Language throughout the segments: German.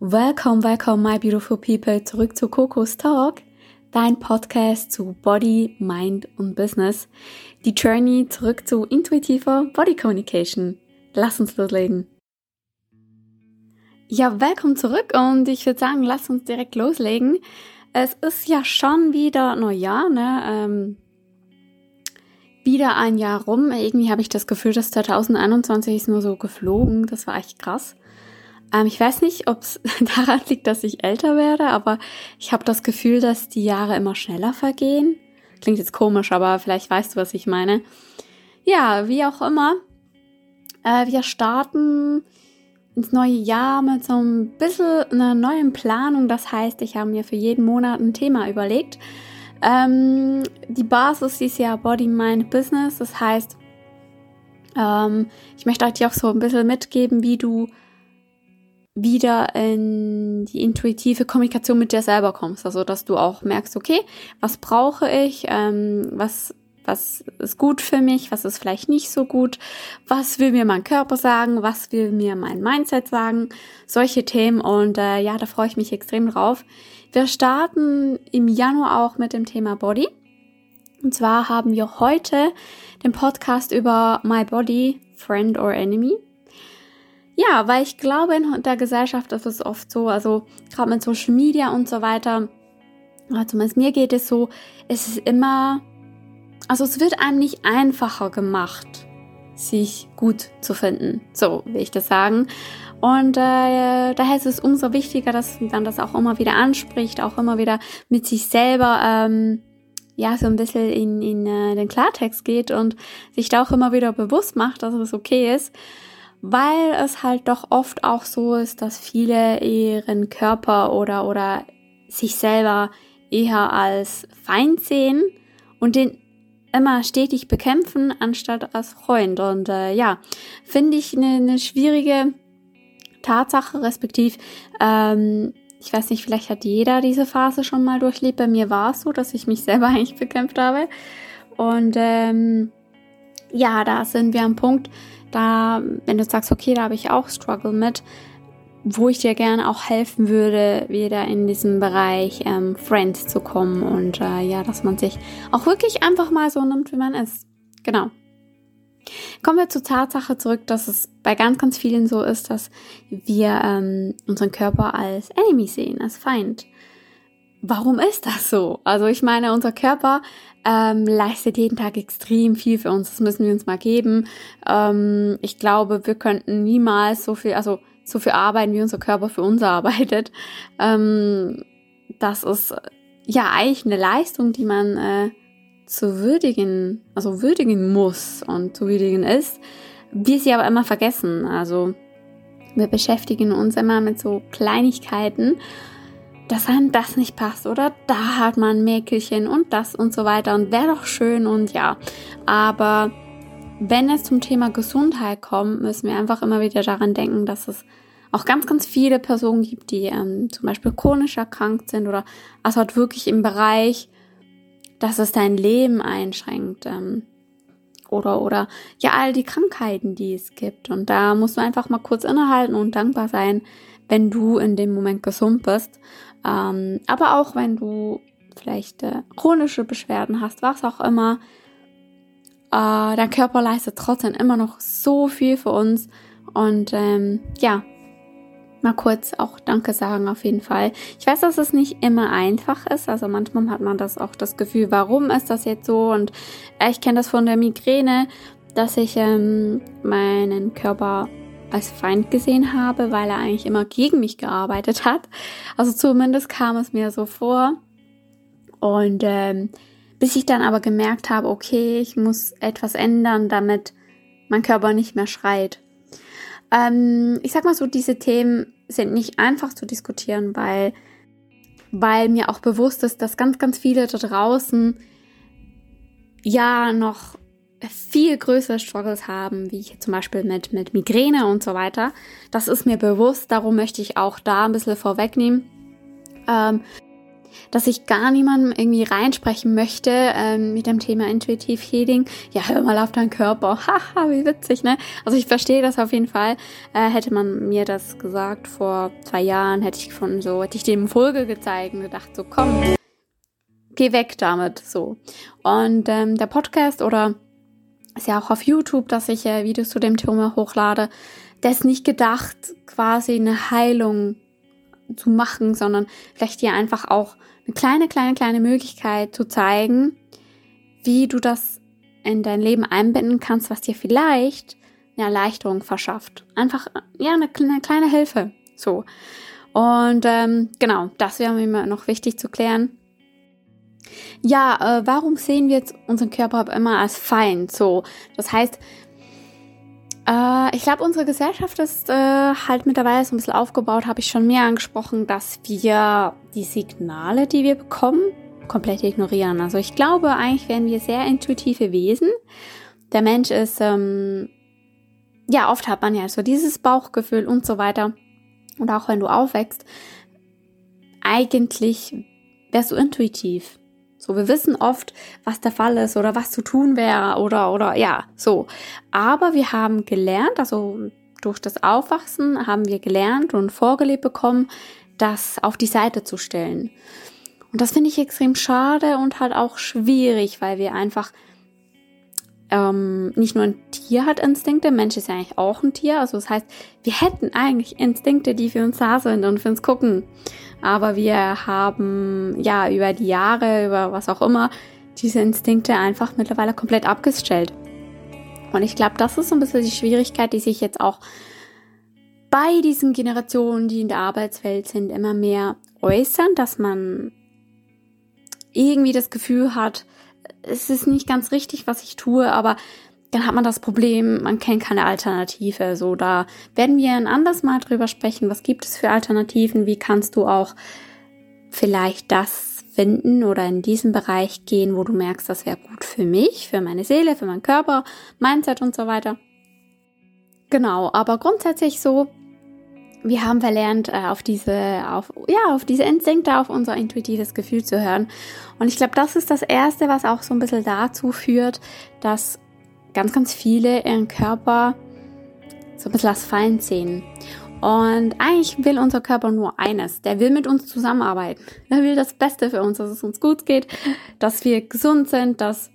Welcome, welcome, my beautiful people, zurück zu Coco's Talk, dein Podcast zu Body, Mind und Business. Die Journey zurück zu intuitiver Body Communication. Lass uns loslegen. Ja, welcome zurück und ich würde sagen, lass uns direkt loslegen. Es ist ja schon wieder Neujahr, ne? Ähm, wieder ein Jahr rum. Irgendwie habe ich das Gefühl, dass 2021 ist nur so geflogen. Das war echt krass. Ähm, ich weiß nicht, ob es daran liegt, dass ich älter werde, aber ich habe das Gefühl, dass die Jahre immer schneller vergehen. Klingt jetzt komisch, aber vielleicht weißt du, was ich meine. Ja, wie auch immer. Äh, wir starten ins neue Jahr mit so ein bisschen einer neuen Planung. Das heißt, ich habe mir für jeden Monat ein Thema überlegt. Ähm, die Basis ist ja Body, Mind, Business. Das heißt, ähm, ich möchte euch auch so ein bisschen mitgeben, wie du wieder in die intuitive Kommunikation mit dir selber kommst. Also, dass du auch merkst, okay, was brauche ich, ähm, was, was ist gut für mich, was ist vielleicht nicht so gut, was will mir mein Körper sagen, was will mir mein Mindset sagen, solche Themen. Und äh, ja, da freue ich mich extrem drauf. Wir starten im Januar auch mit dem Thema Body. Und zwar haben wir heute den Podcast über My Body, Friend or Enemy. Ja, weil ich glaube, in der Gesellschaft ist es oft so, also gerade mit Social Media und so weiter, zumindest mir geht es so, es ist immer, also es wird einem nicht einfacher gemacht, sich gut zu finden. So will ich das sagen. Und äh, daher ist es umso wichtiger, dass man das auch immer wieder anspricht, auch immer wieder mit sich selber ähm, ja so ein bisschen in, in äh, den Klartext geht und sich da auch immer wieder bewusst macht, dass es okay ist weil es halt doch oft auch so ist, dass viele ihren Körper oder, oder sich selber eher als Feind sehen und den immer stetig bekämpfen, anstatt als Freund. Und äh, ja, finde ich eine, eine schwierige Tatsache, respektiv, ähm, ich weiß nicht, vielleicht hat jeder diese Phase schon mal durchlebt. Bei mir war es so, dass ich mich selber eigentlich bekämpft habe. Und ähm, ja, da sind wir am Punkt, da, wenn du sagst, okay, da habe ich auch Struggle mit, wo ich dir gerne auch helfen würde, wieder in diesem Bereich ähm, Friends zu kommen und äh, ja, dass man sich auch wirklich einfach mal so nimmt, wie man ist. Genau. Kommen wir zur Tatsache zurück, dass es bei ganz, ganz vielen so ist, dass wir ähm, unseren Körper als Enemy sehen, als Feind. Warum ist das so? Also ich meine, unser Körper ähm, leistet jeden Tag extrem viel für uns. Das müssen wir uns mal geben. Ähm, ich glaube, wir könnten niemals so viel, also so viel arbeiten, wie unser Körper für uns arbeitet. Ähm, das ist ja eigentlich eine Leistung, die man äh, zu würdigen, also würdigen muss und zu würdigen ist. Wir sie aber immer vergessen. Also wir beschäftigen uns immer mit so Kleinigkeiten dass einem das nicht passt oder da hat man Mäkelchen und das und so weiter und wäre doch schön und ja. Aber wenn es zum Thema Gesundheit kommt, müssen wir einfach immer wieder daran denken, dass es auch ganz, ganz viele Personen gibt, die ähm, zum Beispiel chronisch erkrankt sind oder also halt wirklich im Bereich, dass es dein Leben einschränkt. Ähm, oder, oder ja, all die Krankheiten, die es gibt. Und da musst du einfach mal kurz innehalten und dankbar sein, wenn du in dem Moment gesund bist. Ähm, aber auch wenn du vielleicht äh, chronische Beschwerden hast, was auch immer, äh, dein Körper leistet trotzdem immer noch so viel für uns. Und ähm, ja, mal kurz auch Danke sagen auf jeden Fall. Ich weiß, dass es nicht immer einfach ist. Also manchmal hat man das auch das Gefühl, warum ist das jetzt so? Und äh, ich kenne das von der Migräne, dass ich ähm, meinen Körper als Feind gesehen habe, weil er eigentlich immer gegen mich gearbeitet hat. Also zumindest kam es mir so vor. Und ähm, bis ich dann aber gemerkt habe, okay, ich muss etwas ändern, damit mein Körper nicht mehr schreit. Ähm, ich sag mal so, diese Themen sind nicht einfach zu diskutieren, weil, weil mir auch bewusst ist, dass ganz, ganz viele da draußen ja noch viel größere Struggles haben, wie ich zum Beispiel mit, mit Migräne und so weiter. Das ist mir bewusst, darum möchte ich auch da ein bisschen vorwegnehmen. Ähm, dass ich gar niemandem irgendwie reinsprechen möchte ähm, mit dem Thema Intuitive Healing. Ja, hör mal auf deinen Körper. Haha, wie witzig, ne? Also ich verstehe das auf jeden Fall. Äh, hätte man mir das gesagt vor zwei Jahren, hätte ich gefunden, so hätte ich dem Folge gezeigt und gedacht, so komm, geh weg damit, so. Und ähm, der Podcast oder ist ja auch auf YouTube, dass ich äh, Videos zu dem Thema hochlade, der ist nicht gedacht, quasi eine Heilung zu machen, sondern vielleicht dir einfach auch eine kleine, kleine, kleine Möglichkeit zu zeigen, wie du das in dein Leben einbinden kannst, was dir vielleicht eine Erleichterung verschafft. Einfach, ja, eine, eine kleine Hilfe. So. Und ähm, genau, das wäre mir noch wichtig zu klären. Ja, äh, warum sehen wir jetzt unseren Körper immer als Feind? So, das heißt, äh, ich glaube, unsere Gesellschaft ist äh, halt mittlerweile so ein bisschen aufgebaut, habe ich schon mehr angesprochen, dass wir die Signale, die wir bekommen, komplett ignorieren. Also ich glaube, eigentlich werden wir sehr intuitive Wesen. Der Mensch ist, ähm, ja, oft hat man ja so dieses Bauchgefühl und so weiter. Und auch wenn du aufwächst, eigentlich wärst du intuitiv. So, wir wissen oft, was der Fall ist oder was zu tun wäre oder, oder, ja, so. Aber wir haben gelernt, also durch das Aufwachsen haben wir gelernt und vorgelebt bekommen, das auf die Seite zu stellen. Und das finde ich extrem schade und halt auch schwierig, weil wir einfach ähm, nicht nur ein Tier hat Instinkte, Mensch ist ja eigentlich auch ein Tier. Also das heißt, wir hätten eigentlich Instinkte, die für uns da sind und für uns gucken. Aber wir haben ja über die Jahre, über was auch immer, diese Instinkte einfach mittlerweile komplett abgestellt. Und ich glaube, das ist so ein bisschen die Schwierigkeit, die sich jetzt auch bei diesen Generationen, die in der Arbeitswelt sind, immer mehr äußern, dass man irgendwie das Gefühl hat, es ist nicht ganz richtig, was ich tue, aber dann hat man das Problem, man kennt keine Alternative. So, da werden wir ein anderes Mal drüber sprechen. Was gibt es für Alternativen? Wie kannst du auch vielleicht das finden oder in diesen Bereich gehen, wo du merkst, das wäre gut für mich, für meine Seele, für meinen Körper, Mindset und so weiter. Genau, aber grundsätzlich so, wir haben verlernt, äh, auf diese, auf, ja, auf diese Instinkte, auf unser intuitives Gefühl zu hören. Und ich glaube, das ist das Erste, was auch so ein bisschen dazu führt, dass ganz, ganz viele ihren Körper so ein bisschen als Feind sehen. Und eigentlich will unser Körper nur eines. Der will mit uns zusammenarbeiten. Der will das Beste für uns, dass es uns gut geht, dass wir gesund sind, dass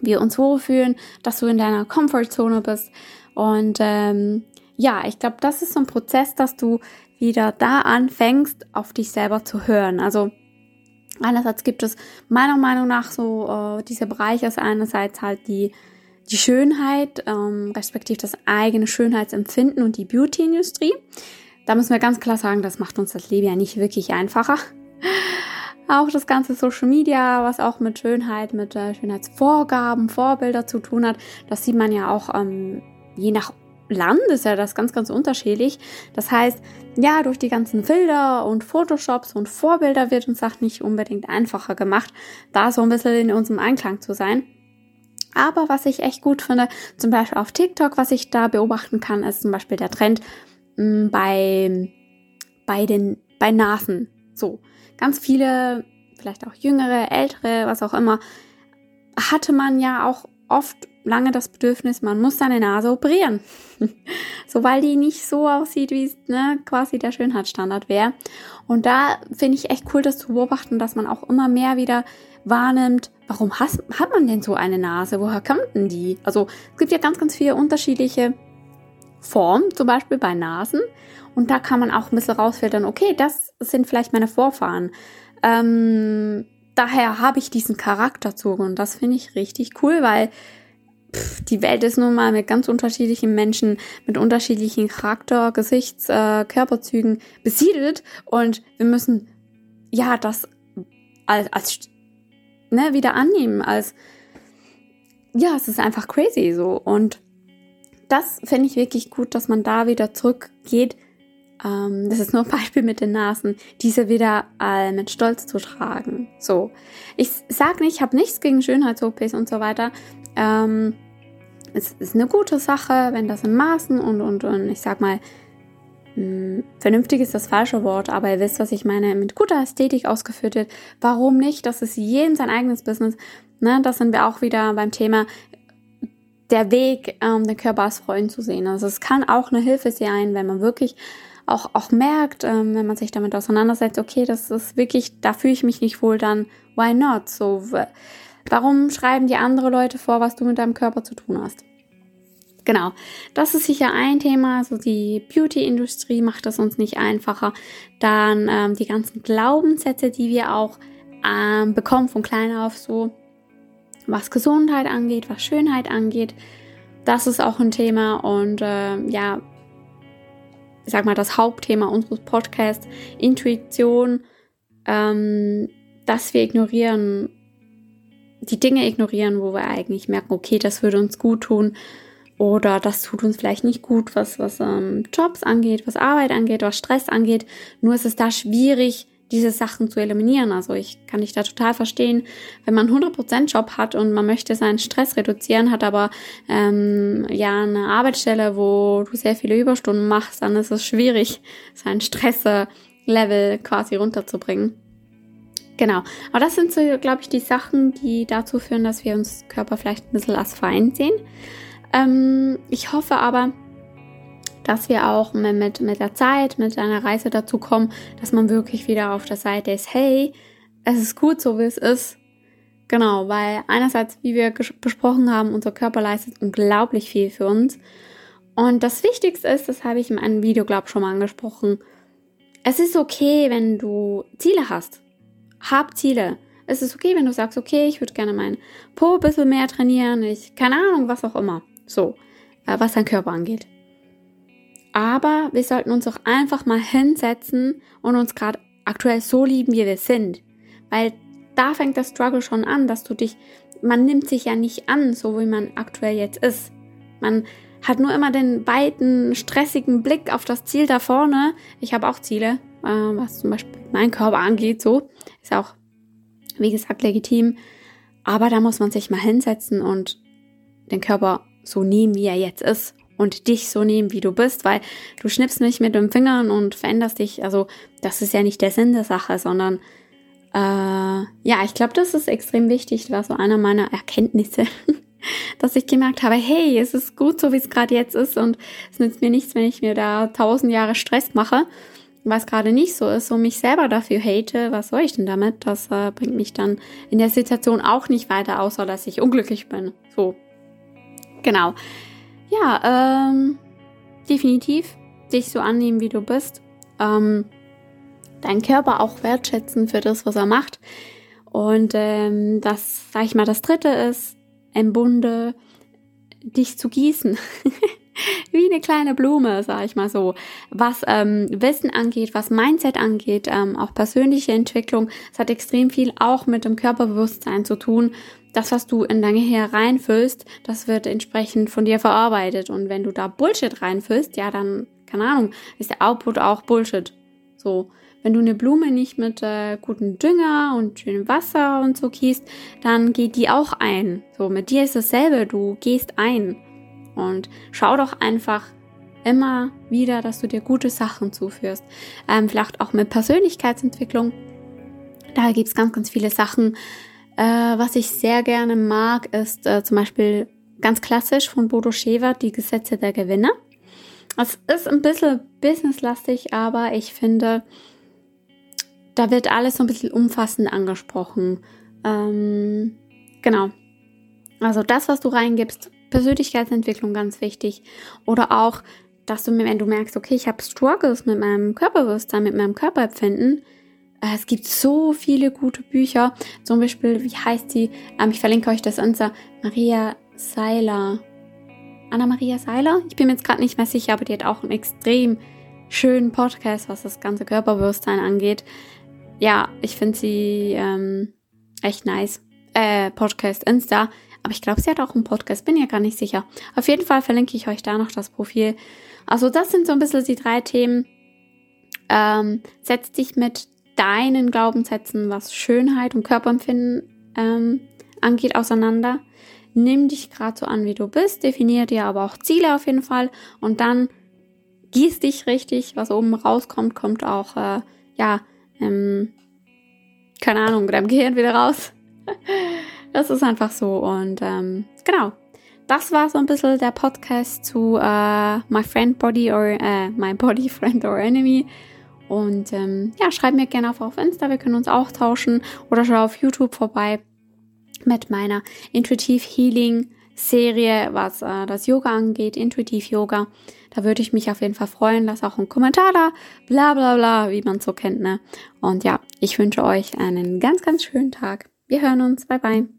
wir uns wohlfühlen, dass du in deiner Comfortzone bist. Und ähm, ja, ich glaube, das ist so ein Prozess, dass du wieder da anfängst, auf dich selber zu hören. Also einerseits gibt es meiner Meinung nach so äh, diese Bereiche, ist einerseits halt die die Schönheit, ähm, respektive das eigene Schönheitsempfinden und die Beauty-Industrie. Da müssen wir ganz klar sagen, das macht uns das Leben ja nicht wirklich einfacher. Auch das ganze Social Media, was auch mit Schönheit, mit äh, Schönheitsvorgaben, Vorbilder zu tun hat, das sieht man ja auch ähm, je nach Land ist ja das ganz, ganz unterschiedlich. Das heißt, ja, durch die ganzen Filter und Photoshops und Vorbilder wird uns auch nicht unbedingt einfacher gemacht, da so ein bisschen in unserem Einklang zu sein. Aber was ich echt gut finde, zum Beispiel auf TikTok, was ich da beobachten kann, ist zum Beispiel der Trend mm, bei, bei den, bei Nasen. So. Ganz viele, vielleicht auch jüngere, ältere, was auch immer, hatte man ja auch oft lange das Bedürfnis, man muss seine Nase operieren. so, weil die nicht so aussieht, wie es ne, quasi der Schönheitsstandard wäre. Und da finde ich echt cool, das zu beobachten, dass man auch immer mehr wieder wahrnimmt, warum has, hat man denn so eine Nase? Woher kommt denn die? Also es gibt ja ganz, ganz viele unterschiedliche Formen, zum Beispiel bei Nasen. Und da kann man auch ein bisschen rausfiltern, okay, das sind vielleicht meine Vorfahren. Ähm, daher habe ich diesen Charakterzug und das finde ich richtig cool, weil die Welt ist nun mal mit ganz unterschiedlichen Menschen, mit unterschiedlichen Charakter, Gesichts-, äh, Körperzügen besiedelt und wir müssen ja das als, als ne, wieder annehmen als, ja, es ist einfach crazy so. Und das finde ich wirklich gut, dass man da wieder zurückgeht. Ähm, das ist nur ein Beispiel mit den Nasen, diese wieder äh, mit Stolz zu tragen. So. Ich sage nicht, ich habe nichts gegen Schönheits-OPs und so weiter. Ähm, es ist eine gute Sache, wenn das in Maßen und, und, und ich sag mal, hm, vernünftig ist das falsche Wort, aber ihr wisst, was ich meine, mit guter Ästhetik ausgeführt wird. Warum nicht? Das ist jedem sein eigenes Business. Ne, das sind wir auch wieder beim Thema der Weg, ähm, den Körper als Freund zu sehen. Also es kann auch eine Hilfe sein, wenn man wirklich auch, auch merkt, ähm, wenn man sich damit auseinandersetzt, okay, das ist wirklich, da fühle ich mich nicht wohl, dann why not? So, warum schreiben die andere Leute vor, was du mit deinem Körper zu tun hast? Genau, das ist sicher ein Thema. Also die Beauty-Industrie macht es uns nicht einfacher. Dann ähm, die ganzen Glaubenssätze, die wir auch ähm, bekommen von klein auf, so was Gesundheit angeht, was Schönheit angeht. Das ist auch ein Thema und äh, ja, ich sag mal, das Hauptthema unseres Podcasts, Intuition, ähm, dass wir ignorieren, die Dinge ignorieren, wo wir eigentlich merken, okay, das würde uns gut tun oder das tut uns vielleicht nicht gut, was, was ähm, Jobs angeht, was Arbeit angeht, was Stress angeht. Nur ist es da schwierig, diese Sachen zu eliminieren. Also ich kann dich da total verstehen, wenn man 100% Job hat und man möchte seinen Stress reduzieren, hat aber ähm, ja eine Arbeitsstelle, wo du sehr viele Überstunden machst, dann ist es schwierig, sein Stresslevel quasi runterzubringen. Genau, aber das sind so, glaube ich, die Sachen, die dazu führen, dass wir uns Körper vielleicht ein bisschen als Feind sehen. Ähm, ich hoffe aber, dass wir auch mit, mit der Zeit, mit einer Reise dazu kommen, dass man wirklich wieder auf der Seite ist, hey, es ist gut so, wie es ist. Genau, weil einerseits, wie wir besprochen haben, unser Körper leistet unglaublich viel für uns. Und das Wichtigste ist, das habe ich in einem Video, glaube ich, schon mal angesprochen, es ist okay, wenn du Ziele hast. Hab Ziele. Es ist okay, wenn du sagst, okay, ich würde gerne meinen Po ein bisschen mehr trainieren, ich, keine Ahnung, was auch immer. So, äh, was dein Körper angeht. Aber wir sollten uns auch einfach mal hinsetzen und uns gerade aktuell so lieben, wie wir sind. Weil da fängt der Struggle schon an, dass du dich, man nimmt sich ja nicht an, so wie man aktuell jetzt ist. Man hat nur immer den weiten, stressigen Blick auf das Ziel da vorne. Ich habe auch Ziele, äh, was zum Beispiel mein Körper angeht, so. Ist auch, wie gesagt, legitim. Aber da muss man sich mal hinsetzen und den Körper so nehmen, wie er jetzt ist und dich so nehmen, wie du bist, weil du schnippst nicht mit den Fingern und veränderst dich. Also das ist ja nicht der Sinn der Sache, sondern äh, ja, ich glaube, das ist extrem wichtig. Das war so einer meiner Erkenntnisse, dass ich gemerkt habe, hey, es ist gut so, wie es gerade jetzt ist und es nützt mir nichts, wenn ich mir da tausend Jahre Stress mache, was gerade nicht so ist und mich selber dafür hate. Was soll ich denn damit? Das äh, bringt mich dann in der Situation auch nicht weiter, außer dass ich unglücklich bin. So, genau. Ja, ähm, definitiv dich so annehmen, wie du bist. Ähm, deinen Körper auch wertschätzen für das, was er macht. Und ähm, das, sag ich mal, das dritte ist, im Bunde dich zu gießen. Wie eine kleine Blume, sag ich mal so. Was ähm, Wissen angeht, was Mindset angeht, ähm, auch persönliche Entwicklung, es hat extrem viel auch mit dem Körperbewusstsein zu tun das, was du in dein Gehirn reinfüllst, das wird entsprechend von dir verarbeitet. Und wenn du da Bullshit reinfüllst, ja, dann, keine Ahnung, ist der Output auch Bullshit. So. Wenn du eine Blume nicht mit äh, gutem Dünger und schönem Wasser und so gießt, dann geht die auch ein. So, mit dir ist dasselbe, du gehst ein. Und schau doch einfach immer wieder, dass du dir gute Sachen zuführst. Ähm, vielleicht auch mit Persönlichkeitsentwicklung. Da gibt's ganz, ganz viele Sachen, äh, was ich sehr gerne mag, ist äh, zum Beispiel ganz klassisch von Bodo Schäfer, die Gesetze der Gewinner. Es ist ein bisschen businesslastig, aber ich finde, da wird alles so ein bisschen umfassend angesprochen. Ähm, genau. Also das, was du reingibst, Persönlichkeitsentwicklung ganz wichtig. Oder auch, dass du, wenn du merkst, okay, ich habe Struggles mit meinem Körperbewusstsein, mit meinem Körperempfinden, äh, es gibt so viele gute Bücher. Zum Beispiel, wie heißt sie? Ähm, ich verlinke euch das unser Maria Seiler. Anna-Maria Seiler? Ich bin mir jetzt gerade nicht mehr sicher, aber die hat auch einen extrem schönen Podcast, was das ganze Körperbewusstsein angeht. Ja, ich finde sie ähm, echt nice. Äh, Podcast Insta. Aber ich glaube, sie hat auch einen Podcast, bin ja gar nicht sicher. Auf jeden Fall verlinke ich euch da noch das Profil. Also das sind so ein bisschen die drei Themen. Ähm, setz dich mit deinen Glaubenssätzen, was Schönheit und Körperempfinden ähm, angeht, auseinander. Nimm dich gerade so an, wie du bist, definier dir aber auch Ziele auf jeden Fall und dann gieß dich richtig, was oben rauskommt, kommt auch, äh, ja, ähm, keine Ahnung, deinem Gehirn wieder raus. das ist einfach so und ähm, genau. Das war so ein bisschen der Podcast zu äh, My Friend Body or äh, My Body Friend or Enemy. Und ähm, ja, schreib mir gerne auf, auf Insta, wir können uns auch tauschen oder schau auf YouTube vorbei mit meiner Intuitive Healing Serie, was äh, das Yoga angeht, Intuitiv Yoga. Da würde ich mich auf jeden Fall freuen. Lass auch einen Kommentar da, bla bla bla, wie man so kennt, ne? Und ja, ich wünsche euch einen ganz, ganz schönen Tag. Wir hören uns. Bye bye.